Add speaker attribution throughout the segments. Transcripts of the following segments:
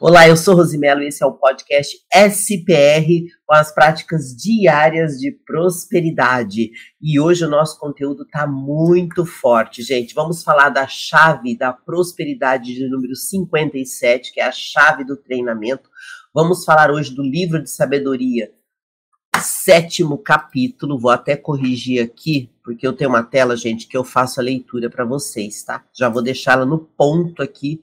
Speaker 1: Olá, eu sou Rosimelo e esse é o podcast SPR com as práticas diárias de prosperidade. E hoje o nosso conteúdo está muito forte, gente. Vamos falar da chave da prosperidade de número 57, que é a chave do treinamento. Vamos falar hoje do livro de sabedoria, sétimo capítulo. Vou até corrigir aqui, porque eu tenho uma tela, gente, que eu faço a leitura para vocês, tá? Já vou deixá-la no ponto aqui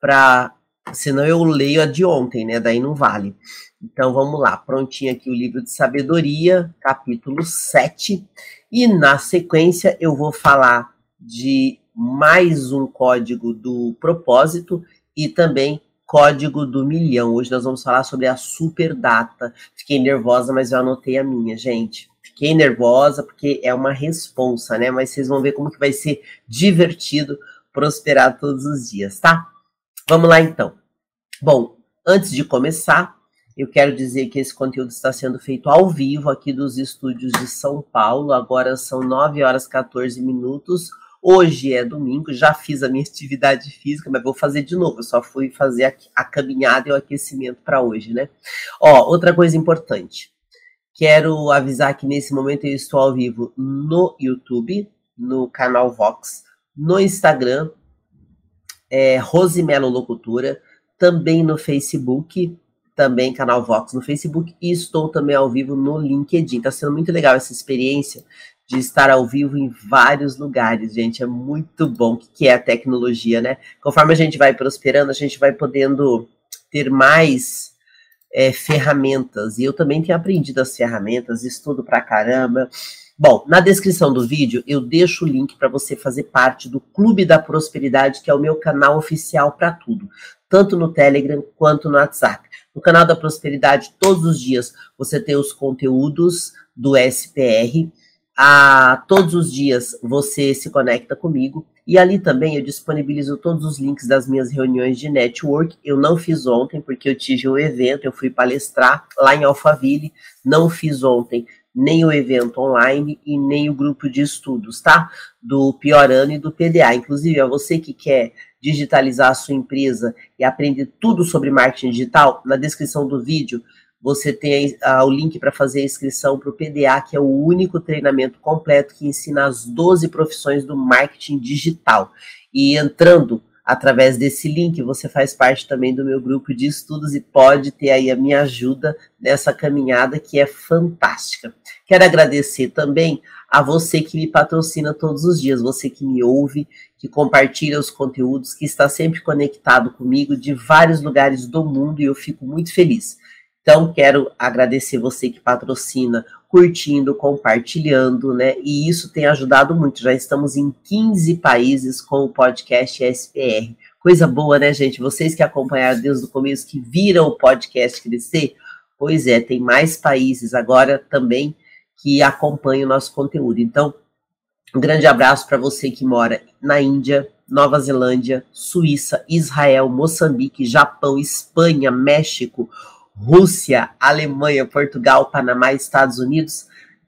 Speaker 1: para senão eu leio a de ontem, né? Daí não vale. Então vamos lá, prontinho aqui o livro de sabedoria, capítulo 7. E na sequência eu vou falar de mais um código do propósito e também código do milhão. Hoje nós vamos falar sobre a super data. Fiquei nervosa, mas eu anotei a minha, gente. Fiquei nervosa porque é uma responsa, né? Mas vocês vão ver como que vai ser divertido prosperar todos os dias, tá? Vamos lá então. Bom, antes de começar, eu quero dizer que esse conteúdo está sendo feito ao vivo aqui dos estúdios de São Paulo. Agora são 9 horas 14 minutos. Hoje é domingo, já fiz a minha atividade física, mas vou fazer de novo. Eu só fui fazer a, a caminhada e o aquecimento para hoje, né? Ó, outra coisa importante. Quero avisar que nesse momento eu estou ao vivo no YouTube, no canal Vox, no Instagram, é, Rosimelo Locutora também no Facebook, também canal Vox no Facebook, e estou também ao vivo no LinkedIn. Está sendo muito legal essa experiência de estar ao vivo em vários lugares, gente. É muito bom. O que é a tecnologia, né? Conforme a gente vai prosperando, a gente vai podendo ter mais é, ferramentas. E eu também tenho aprendido as ferramentas, estudo pra caramba. Bom, na descrição do vídeo eu deixo o link para você fazer parte do Clube da Prosperidade, que é o meu canal oficial para tudo tanto no Telegram quanto no WhatsApp. No canal da Prosperidade, todos os dias você tem os conteúdos do SPR. A, todos os dias você se conecta comigo e ali também eu disponibilizo todos os links das minhas reuniões de network. Eu não fiz ontem porque eu tive um evento, eu fui palestrar lá em Alphaville, não fiz ontem nem o evento online e nem o grupo de estudos, tá? Do Piorano e do PDA. Inclusive, a você que quer digitalizar a sua empresa e aprender tudo sobre marketing digital, na descrição do vídeo você tem uh, o link para fazer a inscrição para o PDA, que é o único treinamento completo que ensina as 12 profissões do marketing digital. E entrando através desse link, você faz parte também do meu grupo de estudos e pode ter aí a minha ajuda nessa caminhada que é fantástica. Quero agradecer também a você que me patrocina todos os dias, você que me ouve, que compartilha os conteúdos, que está sempre conectado comigo de vários lugares do mundo e eu fico muito feliz. Então, quero agradecer você que patrocina, curtindo, compartilhando, né? E isso tem ajudado muito. Já estamos em 15 países com o podcast SPR. Coisa boa, né, gente? Vocês que acompanharam desde o começo, que viram o podcast crescer, pois é, tem mais países agora também que acompanha o nosso conteúdo. Então, um grande abraço para você que mora na Índia, Nova Zelândia, Suíça, Israel, Moçambique, Japão, Espanha, México, Rússia, Alemanha, Portugal, Panamá, Estados Unidos,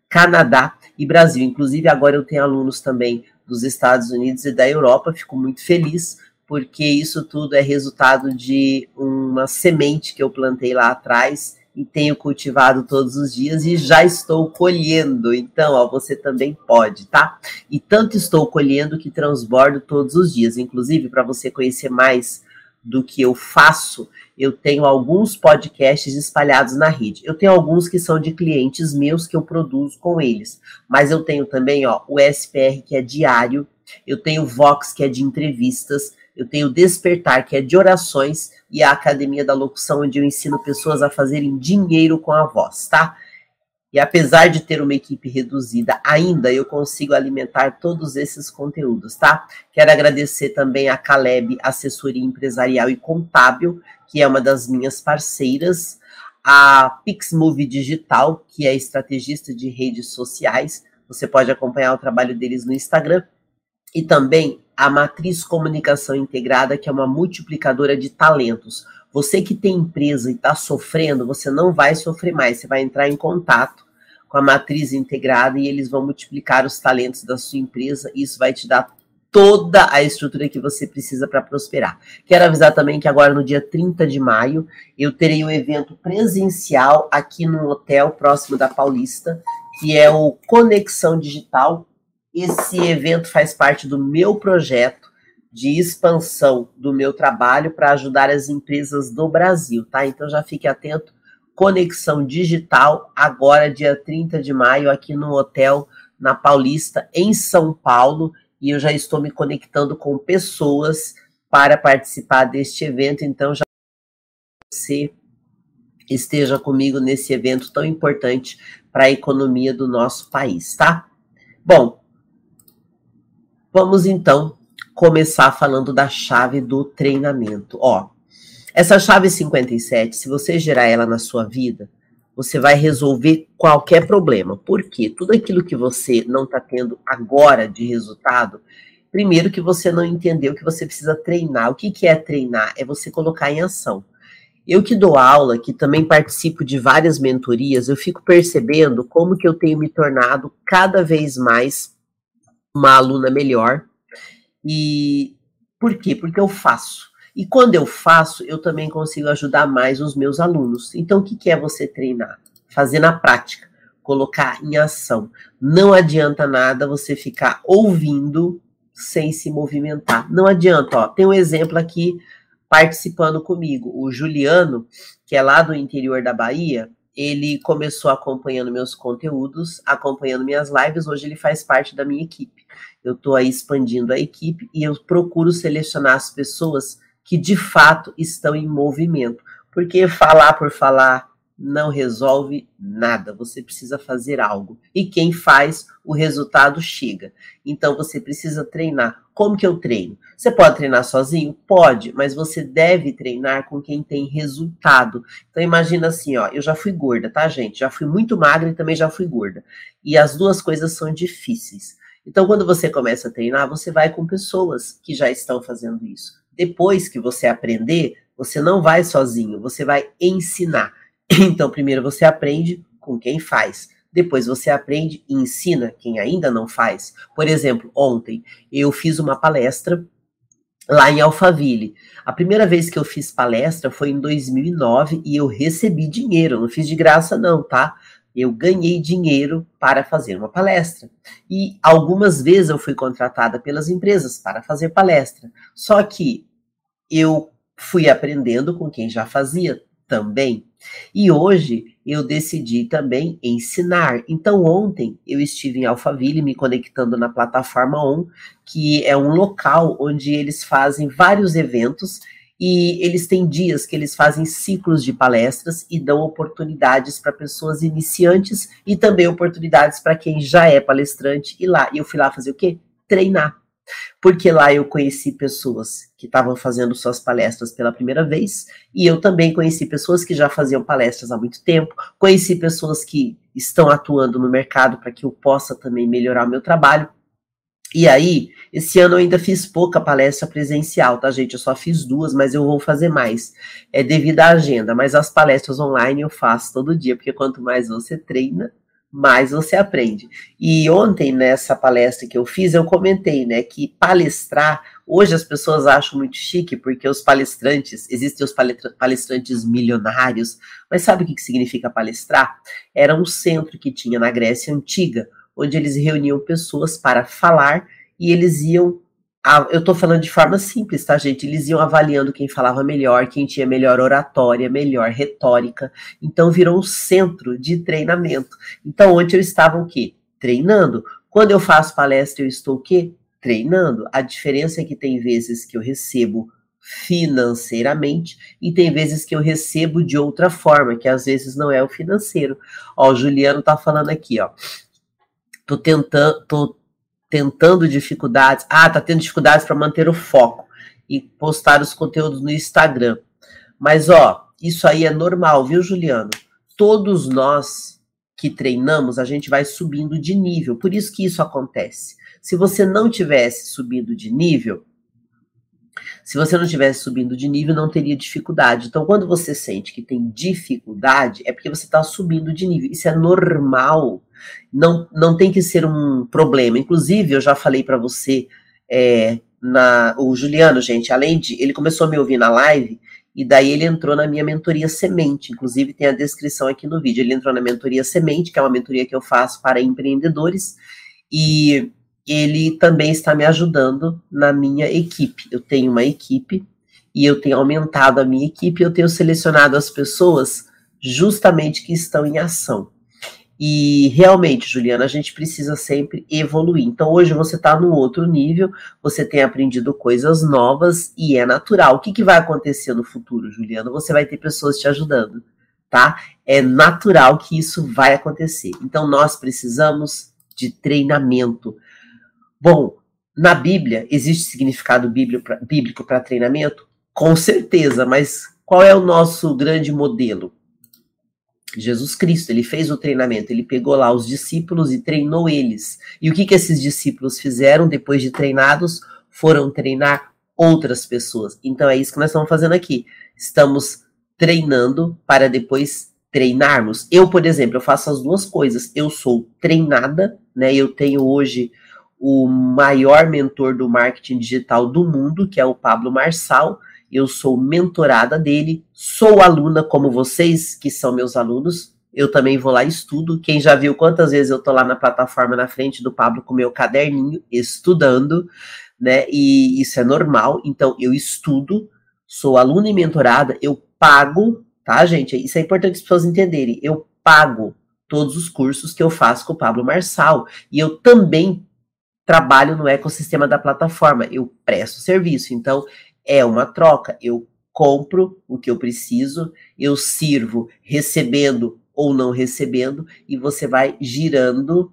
Speaker 1: Canadá e Brasil. Inclusive, agora eu tenho alunos também dos Estados Unidos e da Europa, fico muito feliz, porque isso tudo é resultado de uma semente que eu plantei lá atrás e tenho cultivado todos os dias e já estou colhendo. Então, ó, você também pode, tá? E tanto estou colhendo que transbordo todos os dias. Inclusive, para você conhecer mais do que eu faço, eu tenho alguns podcasts espalhados na rede. Eu tenho alguns que são de clientes meus que eu produzo com eles, mas eu tenho também, ó, o SPR que é diário, eu tenho o Vox que é de entrevistas, eu tenho o Despertar, que é de orações, e a Academia da Locução, onde eu ensino pessoas a fazerem dinheiro com a voz, tá? E apesar de ter uma equipe reduzida, ainda eu consigo alimentar todos esses conteúdos, tá? Quero agradecer também a Caleb Assessoria Empresarial e Contábil, que é uma das minhas parceiras, a Pixmove Digital, que é estrategista de redes sociais. Você pode acompanhar o trabalho deles no Instagram. E também a Matriz Comunicação Integrada, que é uma multiplicadora de talentos. Você que tem empresa e está sofrendo, você não vai sofrer mais, você vai entrar em contato com a matriz integrada e eles vão multiplicar os talentos da sua empresa e isso vai te dar toda a estrutura que você precisa para prosperar. Quero avisar também que agora no dia 30 de maio eu terei um evento presencial aqui no hotel próximo da Paulista, que é o Conexão Digital. Esse evento faz parte do meu projeto de expansão do meu trabalho para ajudar as empresas do Brasil, tá? Então já fique atento. Conexão Digital, agora dia 30 de maio, aqui no hotel na Paulista, em São Paulo e eu já estou me conectando com pessoas para participar deste evento, então já você esteja comigo nesse evento tão importante para a economia do nosso país, tá? Bom, vamos então começar falando da chave do treinamento. Ó, essa chave 57, se você gerar ela na sua vida, você vai resolver qualquer problema. Porque tudo aquilo que você não está tendo agora de resultado, primeiro que você não entendeu que você precisa treinar. O que, que é treinar? É você colocar em ação. Eu que dou aula, que também participo de várias mentorias, eu fico percebendo como que eu tenho me tornado cada vez mais uma aluna melhor. E por quê? Porque eu faço. E quando eu faço, eu também consigo ajudar mais os meus alunos. Então, o que, é você treinar? Fazer na prática, colocar em ação. Não adianta nada você ficar ouvindo sem se movimentar. Não adianta, ó. Tem um exemplo aqui participando comigo, o Juliano, que é lá do interior da Bahia, ele começou acompanhando meus conteúdos, acompanhando minhas lives, hoje ele faz parte da minha equipe. Eu estou aí expandindo a equipe e eu procuro selecionar as pessoas que de fato estão em movimento. Porque falar por falar não resolve nada, você precisa fazer algo. E quem faz, o resultado chega. Então você precisa treinar. Como que eu treino? Você pode treinar sozinho? Pode, mas você deve treinar com quem tem resultado. Então imagina assim, ó, eu já fui gorda, tá, gente? Já fui muito magra e também já fui gorda. E as duas coisas são difíceis. Então quando você começa a treinar, você vai com pessoas que já estão fazendo isso. Depois que você aprender, você não vai sozinho, você vai ensinar. Então, primeiro você aprende com quem faz. Depois você aprende e ensina quem ainda não faz. Por exemplo, ontem eu fiz uma palestra lá em Alphaville. A primeira vez que eu fiz palestra foi em 2009 e eu recebi dinheiro. não fiz de graça, não, tá? Eu ganhei dinheiro para fazer uma palestra. E algumas vezes eu fui contratada pelas empresas para fazer palestra. Só que eu fui aprendendo com quem já fazia também. E hoje eu decidi também ensinar. Então, ontem eu estive em Alphaville me conectando na plataforma ON, que é um local onde eles fazem vários eventos e eles têm dias que eles fazem ciclos de palestras e dão oportunidades para pessoas iniciantes e também oportunidades para quem já é palestrante e lá. E eu fui lá fazer o quê? Treinar. Porque lá eu conheci pessoas que estavam fazendo suas palestras pela primeira vez, e eu também conheci pessoas que já faziam palestras há muito tempo, conheci pessoas que estão atuando no mercado para que eu possa também melhorar o meu trabalho. E aí, esse ano eu ainda fiz pouca palestra presencial, tá, gente? Eu só fiz duas, mas eu vou fazer mais. É devido à agenda, mas as palestras online eu faço todo dia, porque quanto mais você treina, mais você aprende. E ontem, nessa palestra que eu fiz, eu comentei, né, que palestrar, hoje as pessoas acham muito chique, porque os palestrantes, existem os palestrantes milionários, mas sabe o que significa palestrar? Era um centro que tinha na Grécia Antiga, onde eles reuniam pessoas para falar e eles iam eu estou falando de forma simples, tá, gente? Eles iam avaliando quem falava melhor, quem tinha melhor oratória, melhor retórica. Então virou um centro de treinamento. Então, onde eu estava o quê? Treinando. Quando eu faço palestra, eu estou o quê? Treinando. A diferença é que tem vezes que eu recebo financeiramente e tem vezes que eu recebo de outra forma, que às vezes não é o financeiro. Ó, o Juliano tá falando aqui, ó. Tô tentando, tô tentando dificuldades. Ah, tá tendo dificuldades para manter o foco e postar os conteúdos no Instagram. Mas ó, isso aí é normal, viu, Juliano? Todos nós que treinamos, a gente vai subindo de nível. Por isso que isso acontece. Se você não tivesse subido de nível, se você não tivesse subindo de nível, não teria dificuldade. Então, quando você sente que tem dificuldade, é porque você está subindo de nível. Isso é normal. Não, não tem que ser um problema. Inclusive, eu já falei para você é, na, o Juliano, gente, além de. Ele começou a me ouvir na live e daí ele entrou na minha mentoria Semente. Inclusive, tem a descrição aqui no vídeo. Ele entrou na mentoria Semente, que é uma mentoria que eu faço para empreendedores. E ele também está me ajudando na minha equipe. Eu tenho uma equipe e eu tenho aumentado a minha equipe. Eu tenho selecionado as pessoas justamente que estão em ação. E realmente, Juliana, a gente precisa sempre evoluir. Então, hoje você está no outro nível, você tem aprendido coisas novas e é natural. O que, que vai acontecer no futuro, Juliana? Você vai ter pessoas te ajudando, tá? É natural que isso vai acontecer. Então, nós precisamos de treinamento. Bom, na Bíblia, existe significado bíblico para treinamento? Com certeza, mas qual é o nosso grande modelo? Jesus Cristo, ele fez o treinamento, ele pegou lá os discípulos e treinou eles. E o que, que esses discípulos fizeram depois de treinados? Foram treinar outras pessoas. Então é isso que nós estamos fazendo aqui. Estamos treinando para depois treinarmos. Eu, por exemplo, eu faço as duas coisas. Eu sou treinada, né? Eu tenho hoje o maior mentor do marketing digital do mundo, que é o Pablo Marçal eu sou mentorada dele, sou aluna como vocês, que são meus alunos. Eu também vou lá e estudo. Quem já viu quantas vezes eu tô lá na plataforma na frente do Pablo com meu caderninho, estudando, né? E isso é normal. Então, eu estudo, sou aluna e mentorada, eu pago, tá, gente? Isso é importante as pessoas entenderem. Eu pago todos os cursos que eu faço com o Pablo Marçal. E eu também trabalho no ecossistema da plataforma, eu presto serviço. Então, é uma troca. Eu compro o que eu preciso, eu sirvo recebendo ou não recebendo, e você vai girando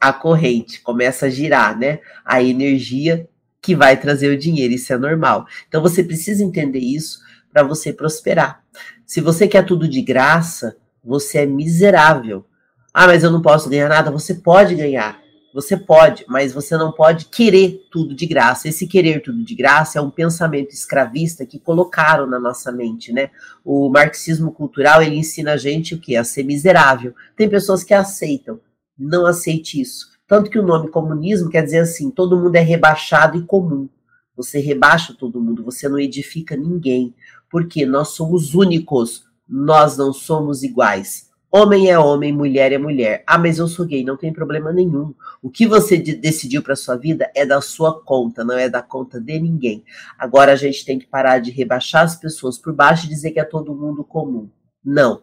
Speaker 1: a corrente, começa a girar, né? A energia que vai trazer o dinheiro, isso é normal. Então você precisa entender isso para você prosperar. Se você quer tudo de graça, você é miserável. Ah, mas eu não posso ganhar nada. Você pode ganhar. Você pode, mas você não pode querer tudo de graça. Esse querer tudo de graça é um pensamento escravista que colocaram na nossa mente, né? O marxismo cultural, ele ensina a gente o que? A ser miserável. Tem pessoas que aceitam. Não aceite isso. Tanto que o nome comunismo quer dizer assim, todo mundo é rebaixado e comum. Você rebaixa todo mundo, você não edifica ninguém. Porque nós somos únicos, nós não somos iguais. Homem é homem, mulher é mulher. Ah, mas eu sou gay, não tem problema nenhum. O que você de decidiu para sua vida é da sua conta, não é da conta de ninguém. Agora a gente tem que parar de rebaixar as pessoas por baixo e dizer que é todo mundo comum. Não.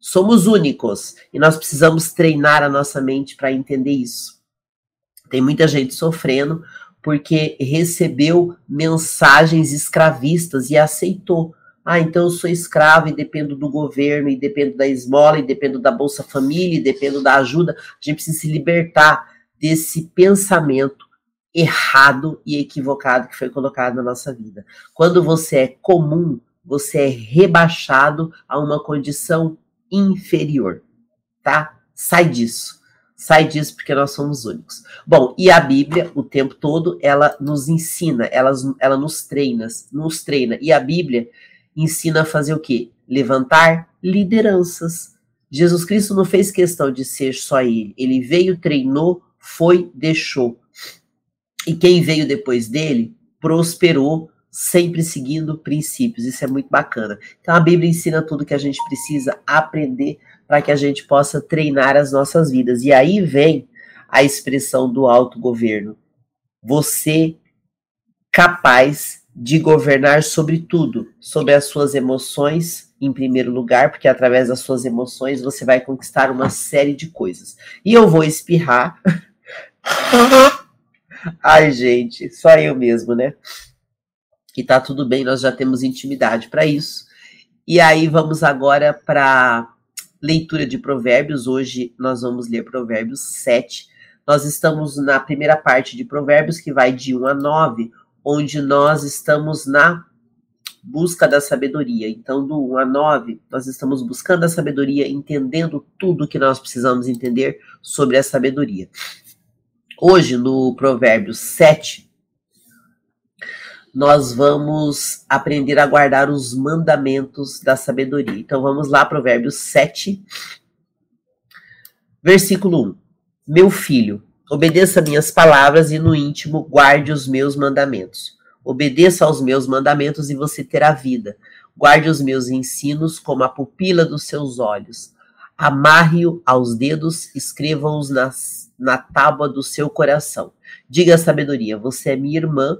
Speaker 1: Somos únicos e nós precisamos treinar a nossa mente para entender isso. Tem muita gente sofrendo porque recebeu mensagens escravistas e aceitou. Ah, então eu sou escravo e dependo do governo, e dependo da esmola, e dependo da Bolsa Família, e dependo da ajuda. A gente precisa se libertar desse pensamento errado e equivocado que foi colocado na nossa vida. Quando você é comum, você é rebaixado a uma condição inferior, tá? Sai disso. Sai disso porque nós somos únicos. Bom, e a Bíblia, o tempo todo, ela nos ensina, ela, ela nos treina, nos treina. E a Bíblia, ensina a fazer o quê? Levantar lideranças. Jesus Cristo não fez questão de ser só ele. Ele veio, treinou, foi, deixou. E quem veio depois dele prosperou, sempre seguindo princípios. Isso é muito bacana. Então a Bíblia ensina tudo que a gente precisa aprender para que a gente possa treinar as nossas vidas. E aí vem a expressão do autogoverno. Você capaz de governar sobre tudo, sobre as suas emoções, em primeiro lugar, porque através das suas emoções você vai conquistar uma série de coisas. E eu vou espirrar. Ai, gente, só eu mesmo, né? E tá tudo bem, nós já temos intimidade para isso. E aí vamos agora para leitura de Provérbios. Hoje nós vamos ler Provérbios 7. Nós estamos na primeira parte de Provérbios, que vai de 1 a 9 onde nós estamos na busca da sabedoria. Então, do 1 a 9, nós estamos buscando a sabedoria, entendendo tudo que nós precisamos entender sobre a sabedoria. Hoje, no Provérbio 7, nós vamos aprender a guardar os mandamentos da sabedoria. Então, vamos lá, Provérbios 7, versículo 1. Meu filho, Obedeça minhas palavras e no íntimo guarde os meus mandamentos. Obedeça aos meus mandamentos e você terá vida. Guarde os meus ensinos como a pupila dos seus olhos. Amarre-o aos dedos, escreva-os na tábua do seu coração. Diga a sabedoria: você é minha irmã,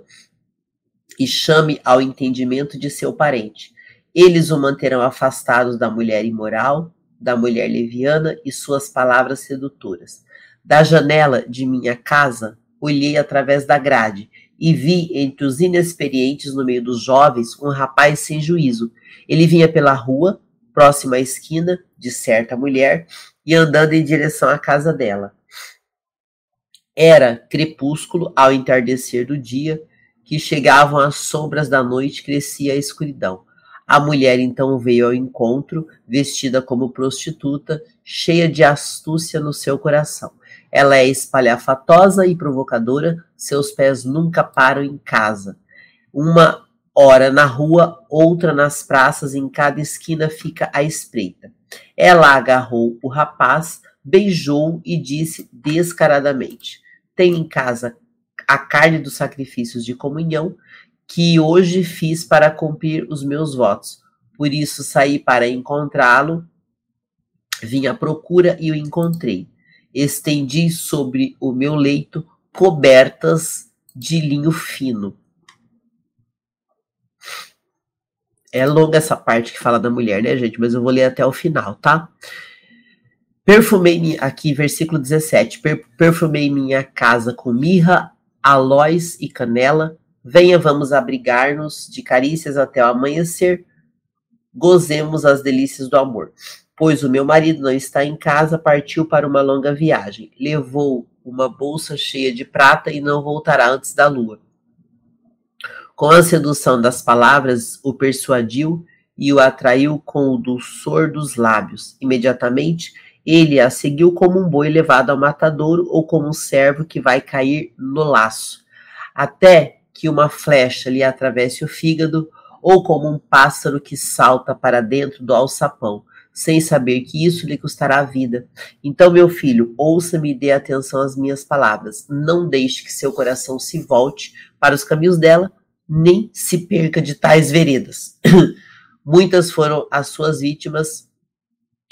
Speaker 1: e chame ao entendimento de seu parente. Eles o manterão afastado da mulher imoral, da mulher leviana e suas palavras sedutoras. Da janela de minha casa, olhei através da grade e vi entre os inexperientes no meio dos jovens um rapaz sem juízo. Ele vinha pela rua, próximo à esquina de certa mulher, e andando em direção à casa dela. Era crepúsculo ao entardecer do dia, que chegavam as sombras da noite, crescia a escuridão. A mulher então veio ao encontro, vestida como prostituta, cheia de astúcia no seu coração. Ela é espalhafatosa e provocadora, seus pés nunca param em casa. Uma hora na rua, outra nas praças, em cada esquina fica à espreita. Ela agarrou o rapaz, beijou e disse descaradamente: Tenho em casa a carne dos sacrifícios de comunhão que hoje fiz para cumprir os meus votos. Por isso saí para encontrá-lo, vim à procura e o encontrei estendi sobre o meu leito cobertas de linho fino. É longa essa parte que fala da mulher, né, gente? Mas eu vou ler até o final, tá? Perfumei aqui, versículo 17. Per, perfumei minha casa com mirra, aloés e canela. Venha, vamos abrigar-nos de carícias até o amanhecer. Gozemos as delícias do amor pois o meu marido não está em casa, partiu para uma longa viagem. Levou uma bolsa cheia de prata e não voltará antes da lua. Com a sedução das palavras, o persuadiu e o atraiu com o dulçor dos lábios. Imediatamente, ele a seguiu como um boi levado ao matadouro ou como um servo que vai cair no laço, até que uma flecha lhe atravesse o fígado, ou como um pássaro que salta para dentro do alçapão sem saber que isso lhe custará a vida. Então, meu filho, ouça-me e dê atenção às minhas palavras. Não deixe que seu coração se volte para os caminhos dela, nem se perca de tais veredas. Muitas foram as suas vítimas,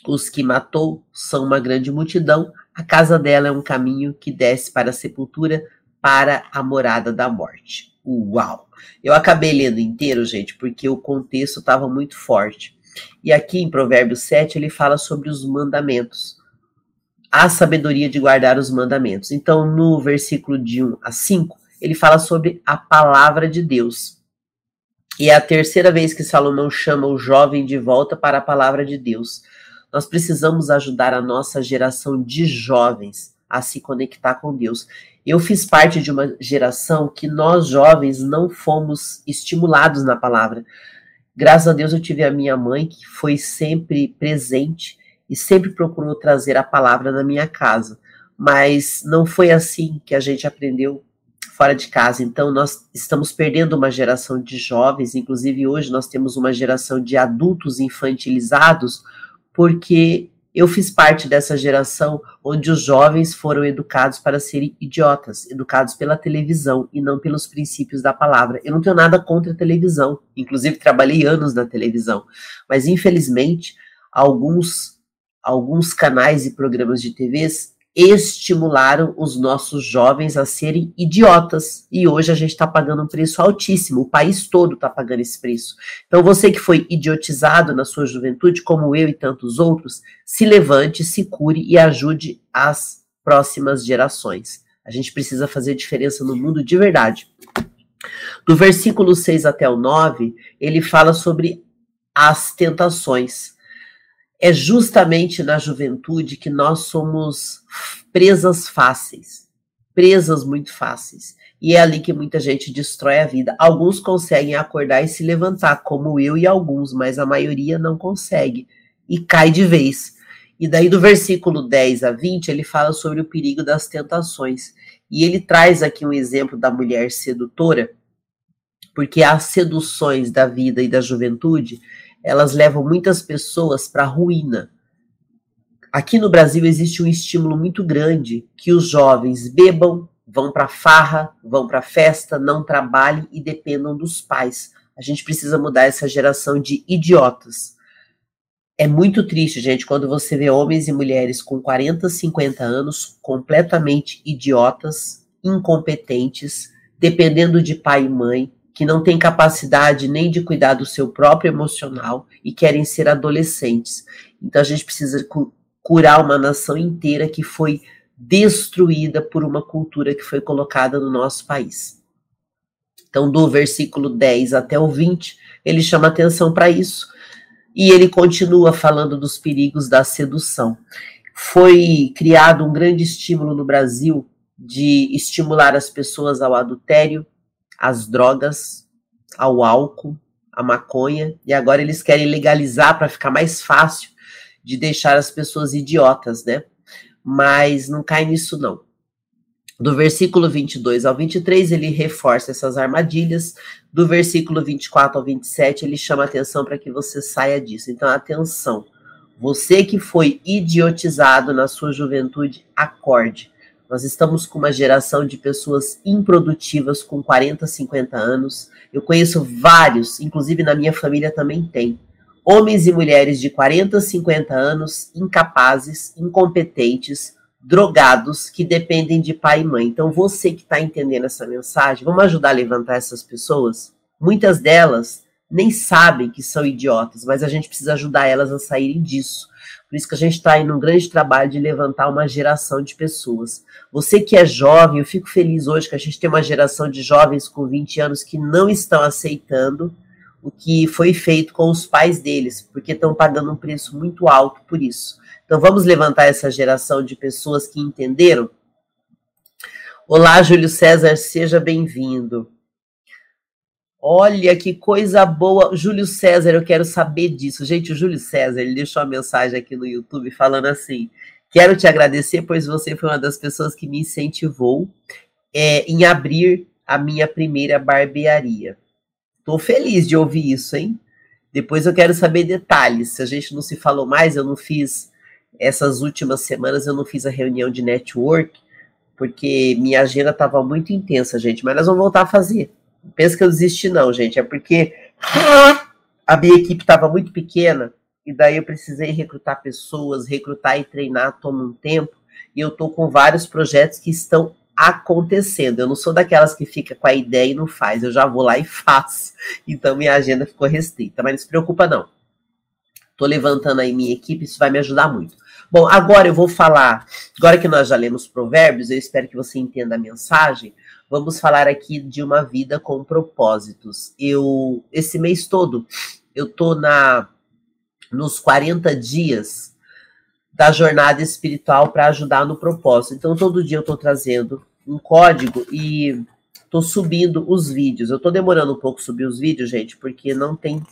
Speaker 1: os que matou são uma grande multidão. A casa dela é um caminho que desce para a sepultura, para a morada da morte. Uau! Eu acabei lendo inteiro, gente, porque o contexto estava muito forte. E aqui em Provérbios 7 ele fala sobre os mandamentos. A sabedoria de guardar os mandamentos. Então, no versículo de 1 a 5, ele fala sobre a palavra de Deus. E é a terceira vez que Salomão chama o jovem de volta para a palavra de Deus. Nós precisamos ajudar a nossa geração de jovens a se conectar com Deus. Eu fiz parte de uma geração que nós jovens não fomos estimulados na palavra. Graças a Deus eu tive a minha mãe que foi sempre presente e sempre procurou trazer a palavra na minha casa. Mas não foi assim que a gente aprendeu fora de casa. Então nós estamos perdendo uma geração de jovens, inclusive hoje nós temos uma geração de adultos infantilizados porque eu fiz parte dessa geração onde os jovens foram educados para serem idiotas, educados pela televisão e não pelos princípios da palavra. Eu não tenho nada contra a televisão, inclusive trabalhei anos na televisão, mas infelizmente alguns alguns canais e programas de TVs estimularam os nossos jovens a serem idiotas. E hoje a gente está pagando um preço altíssimo, o país todo está pagando esse preço. Então, você que foi idiotizado na sua juventude, como eu e tantos outros, se levante, se cure e ajude as próximas gerações. A gente precisa fazer diferença no mundo de verdade. Do versículo 6 até o 9, ele fala sobre as tentações é justamente na juventude que nós somos presas fáceis, presas muito fáceis. E é ali que muita gente destrói a vida. Alguns conseguem acordar e se levantar, como eu e alguns, mas a maioria não consegue e cai de vez. E daí do versículo 10 a 20, ele fala sobre o perigo das tentações. E ele traz aqui um exemplo da mulher sedutora, porque as seduções da vida e da juventude, elas levam muitas pessoas para a ruína. Aqui no Brasil existe um estímulo muito grande que os jovens bebam, vão para farra, vão para festa, não trabalhem e dependam dos pais. A gente precisa mudar essa geração de idiotas. É muito triste, gente, quando você vê homens e mulheres com 40, 50 anos completamente idiotas, incompetentes, dependendo de pai e mãe, que não têm capacidade nem de cuidar do seu próprio emocional e querem ser adolescentes. Então a gente precisa curar uma nação inteira que foi destruída por uma cultura que foi colocada no nosso país. Então, do versículo 10 até o 20, ele chama atenção para isso. E ele continua falando dos perigos da sedução. Foi criado um grande estímulo no Brasil de estimular as pessoas ao adultério, às drogas, ao álcool, à maconha, e agora eles querem legalizar para ficar mais fácil de deixar as pessoas idiotas, né? Mas não cai nisso, não. Do versículo 22 ao 23, ele reforça essas armadilhas. Do versículo 24 ao 27, ele chama atenção para que você saia disso. Então, atenção. Você que foi idiotizado na sua juventude, acorde. Nós estamos com uma geração de pessoas improdutivas com 40, 50 anos. Eu conheço vários, inclusive na minha família também tem. Homens e mulheres de 40, 50 anos, incapazes, incompetentes, drogados, que dependem de pai e mãe. Então, você que está entendendo essa mensagem, vamos ajudar a levantar essas pessoas? Muitas delas nem sabem que são idiotas, mas a gente precisa ajudar elas a saírem disso. Por isso que a gente está aí num grande trabalho de levantar uma geração de pessoas. Você que é jovem, eu fico feliz hoje que a gente tem uma geração de jovens com 20 anos que não estão aceitando o que foi feito com os pais deles, porque estão pagando um preço muito alto por isso. Então vamos levantar essa geração de pessoas que entenderam? Olá, Júlio César, seja bem-vindo. Olha que coisa boa. Júlio César, eu quero saber disso. Gente, o Júlio César, ele deixou uma mensagem aqui no YouTube falando assim: quero te agradecer, pois você foi uma das pessoas que me incentivou é, em abrir a minha primeira barbearia. Estou feliz de ouvir isso, hein? Depois eu quero saber detalhes. Se a gente não se falou mais, eu não fiz essas últimas semanas, eu não fiz a reunião de network, porque minha agenda estava muito intensa, gente. Mas nós vamos voltar a fazer pensa que eu desisti, não, gente. É porque a minha equipe estava muito pequena e daí eu precisei recrutar pessoas, recrutar e treinar toma um tempo. E eu tô com vários projetos que estão acontecendo. Eu não sou daquelas que fica com a ideia e não faz. Eu já vou lá e faço. Então minha agenda ficou restrita. Mas não se preocupa, não. Tô levantando aí minha equipe, isso vai me ajudar muito. Bom, agora eu vou falar. Agora que nós já lemos provérbios, eu espero que você entenda a mensagem vamos falar aqui de uma vida com propósitos. Eu esse mês todo eu tô na nos 40 dias da jornada espiritual para ajudar no propósito. Então todo dia eu tô trazendo um código e tô subindo os vídeos. Eu tô demorando um pouco subir os vídeos, gente, porque não tem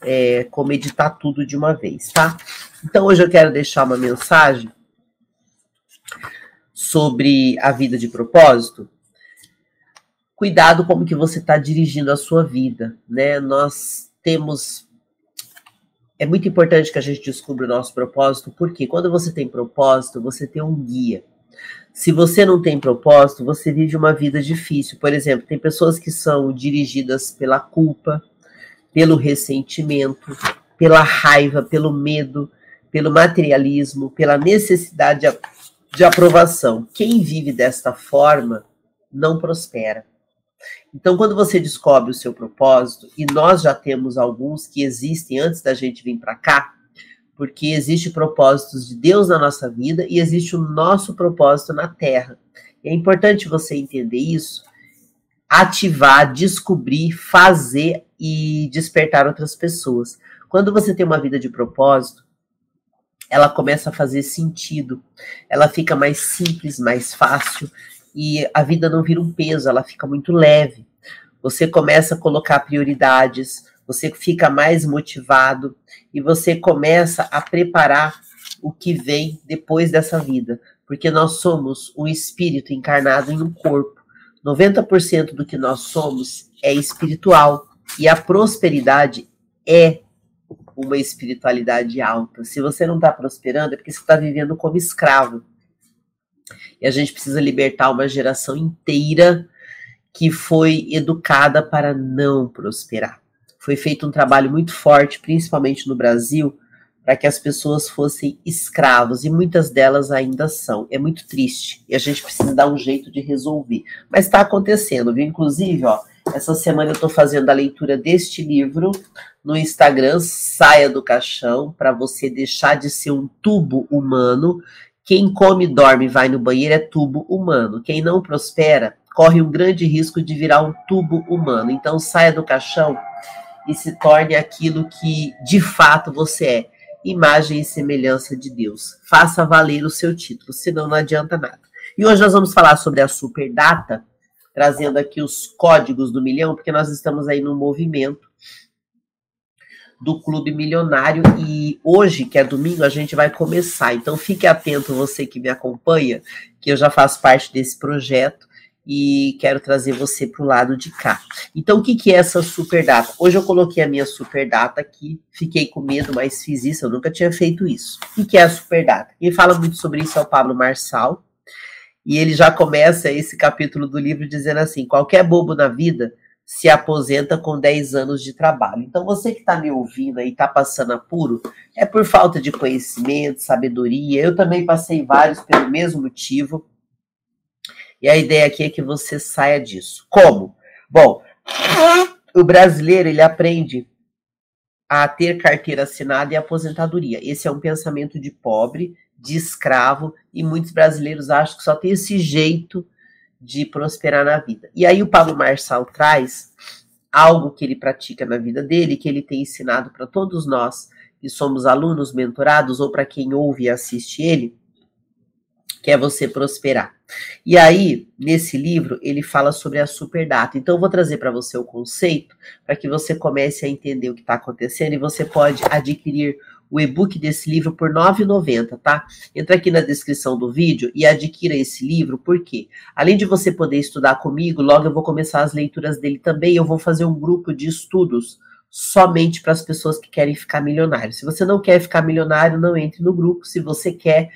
Speaker 1: é, como editar tudo de uma vez, tá? Então hoje eu quero deixar uma mensagem sobre a vida de propósito cuidado como que você está dirigindo a sua vida, né? Nós temos é muito importante que a gente descubra o nosso propósito, porque quando você tem propósito, você tem um guia. Se você não tem propósito, você vive uma vida difícil. Por exemplo, tem pessoas que são dirigidas pela culpa, pelo ressentimento, pela raiva, pelo medo, pelo materialismo, pela necessidade de aprovação. Quem vive desta forma não prospera. Então, quando você descobre o seu propósito, e nós já temos alguns que existem antes da gente vir para cá, porque existe propósitos de Deus na nossa vida e existe o nosso propósito na Terra. é importante você entender isso, ativar, descobrir, fazer e despertar outras pessoas. Quando você tem uma vida de propósito, ela começa a fazer sentido, ela fica mais simples, mais fácil, e a vida não vira um peso, ela fica muito leve. Você começa a colocar prioridades, você fica mais motivado e você começa a preparar o que vem depois dessa vida, porque nós somos um espírito encarnado em um corpo. 90% do que nós somos é espiritual e a prosperidade é uma espiritualidade alta. Se você não está prosperando, é porque você está vivendo como escravo. E a gente precisa libertar uma geração inteira que foi educada para não prosperar. Foi feito um trabalho muito forte, principalmente no Brasil, para que as pessoas fossem escravos, e muitas delas ainda são. É muito triste, e a gente precisa dar um jeito de resolver. Mas está acontecendo, viu? Inclusive, ó, essa semana eu estou fazendo a leitura deste livro no Instagram, Saia do Caixão, para você deixar de ser um tubo humano. Quem come, dorme, vai no banheiro é tubo humano. Quem não prospera corre um grande risco de virar um tubo humano. Então saia do caixão e se torne aquilo que de fato você é, imagem e semelhança de Deus. Faça valer o seu título, senão não adianta nada. E hoje nós vamos falar sobre a superdata, trazendo aqui os códigos do milhão, porque nós estamos aí no movimento do Clube Milionário e hoje, que é domingo, a gente vai começar. Então fique atento você que me acompanha, que eu já faço parte desse projeto e quero trazer você para o lado de cá. Então, o que, que é essa super data? Hoje eu coloquei a minha super data aqui, fiquei com medo, mas fiz isso, eu nunca tinha feito isso. O que, que é a super data? Quem fala muito sobre isso é o Pablo Marçal, e ele já começa esse capítulo do livro dizendo assim: qualquer bobo na vida se aposenta com 10 anos de trabalho. Então, você que está me ouvindo aí, está passando apuro, é por falta de conhecimento, sabedoria. Eu também passei vários pelo mesmo motivo. E a ideia aqui é que você saia disso. Como? Bom, o brasileiro ele aprende a ter carteira assinada e aposentadoria. Esse é um pensamento de pobre, de escravo, e muitos brasileiros acham que só tem esse jeito de prosperar na vida. E aí o Pablo Marçal traz algo que ele pratica na vida dele, que ele tem ensinado para todos nós que somos alunos mentorados ou para quem ouve e assiste ele, que é você prosperar. E aí, nesse livro, ele fala sobre a superdata. Então, eu vou trazer para você o conceito para que você comece a entender o que está acontecendo e você pode adquirir o e-book desse livro por R$ 9,90, tá? Entra aqui na descrição do vídeo e adquira esse livro, porque além de você poder estudar comigo, logo eu vou começar as leituras dele também. Eu vou fazer um grupo de estudos somente para as pessoas que querem ficar milionário. Se você não quer ficar milionário, não entre no grupo. Se você quer,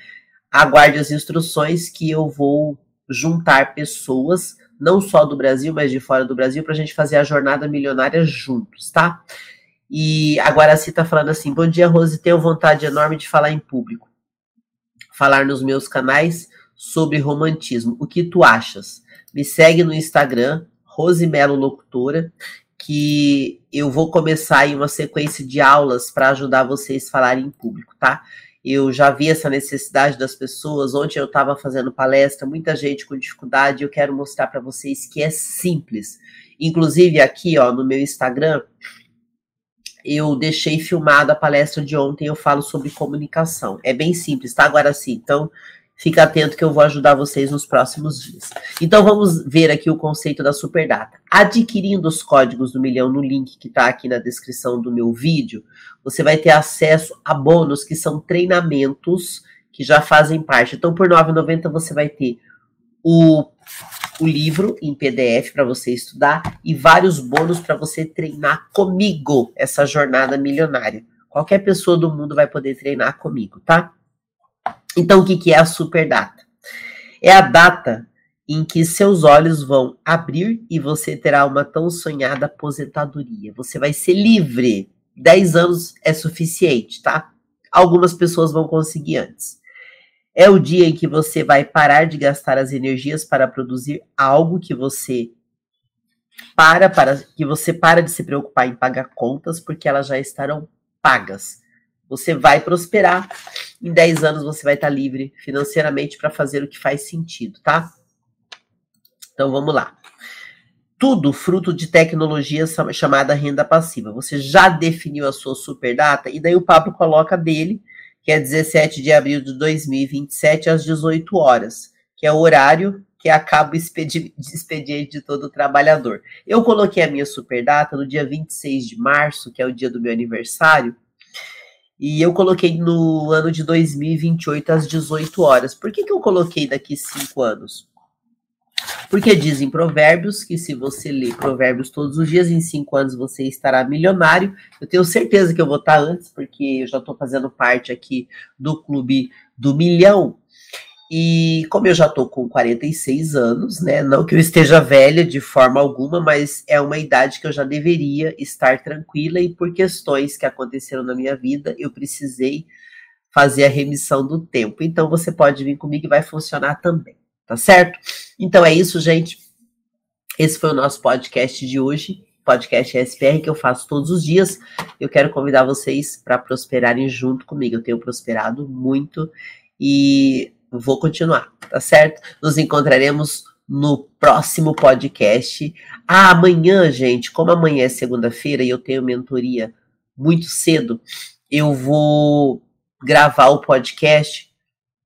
Speaker 1: aguarde as instruções que eu vou juntar pessoas, não só do Brasil, mas de fora do Brasil, para a gente fazer a jornada milionária juntos, tá? E agora a Cita falando assim: Bom dia, Rose. Tenho vontade enorme de falar em público. Falar nos meus canais sobre romantismo. O que tu achas? Me segue no Instagram, Rose Melo Locutora, que eu vou começar aí uma sequência de aulas para ajudar vocês a falarem em público, tá? Eu já vi essa necessidade das pessoas. Ontem eu estava fazendo palestra, muita gente com dificuldade. Eu quero mostrar para vocês que é simples. Inclusive aqui, ó, no meu Instagram, eu deixei filmada a palestra de ontem, eu falo sobre comunicação. É bem simples, tá? Agora sim. Então, fica atento que eu vou ajudar vocês nos próximos dias. Então, vamos ver aqui o conceito da superdata. Adquirindo os códigos do milhão no link que está aqui na descrição do meu vídeo, você vai ter acesso a bônus que são treinamentos que já fazem parte. Então, por R$ 9,90 você vai ter o o livro em PDF para você estudar e vários bônus para você treinar comigo essa jornada milionária. Qualquer pessoa do mundo vai poder treinar comigo, tá? Então, o que, que é a super data? É a data em que seus olhos vão abrir e você terá uma tão sonhada aposentadoria. Você vai ser livre. 10 anos é suficiente, tá? Algumas pessoas vão conseguir antes. É o dia em que você vai parar de gastar as energias para produzir algo que você para para que você para de se preocupar em pagar contas porque elas já estarão pagas. Você vai prosperar. Em 10 anos você vai estar livre financeiramente para fazer o que faz sentido, tá? Então vamos lá. Tudo fruto de tecnologia chamada renda passiva. Você já definiu a sua super data e daí o Pablo coloca dele que é 17 de abril de 2027, às 18 horas, que é o horário que acaba o expediente de todo trabalhador. Eu coloquei a minha superdata no dia 26 de março, que é o dia do meu aniversário, e eu coloquei no ano de 2028 às 18 horas. Por que, que eu coloquei daqui cinco anos? Porque dizem provérbios que se você ler provérbios todos os dias, em cinco anos você estará milionário. Eu tenho certeza que eu vou estar antes, porque eu já estou fazendo parte aqui do clube do milhão. E como eu já estou com 46 anos, né? Não que eu esteja velha de forma alguma, mas é uma idade que eu já deveria estar tranquila e por questões que aconteceram na minha vida, eu precisei fazer a remissão do tempo. Então você pode vir comigo e vai funcionar também, tá certo? Então é isso, gente. Esse foi o nosso podcast de hoje, podcast SPR que eu faço todos os dias. Eu quero convidar vocês para prosperarem junto comigo. Eu tenho prosperado muito e vou continuar, tá certo? Nos encontraremos no próximo podcast. Ah, amanhã, gente, como amanhã é segunda-feira e eu tenho mentoria muito cedo, eu vou gravar o podcast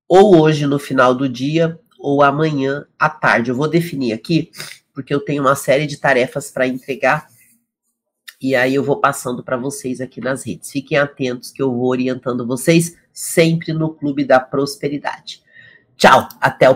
Speaker 1: ou hoje no final do dia ou amanhã à tarde. Eu vou definir aqui, porque eu tenho uma série de tarefas para entregar e aí eu vou passando para vocês aqui nas redes. Fiquem atentos que eu vou orientando vocês sempre no Clube da Prosperidade. Tchau, até o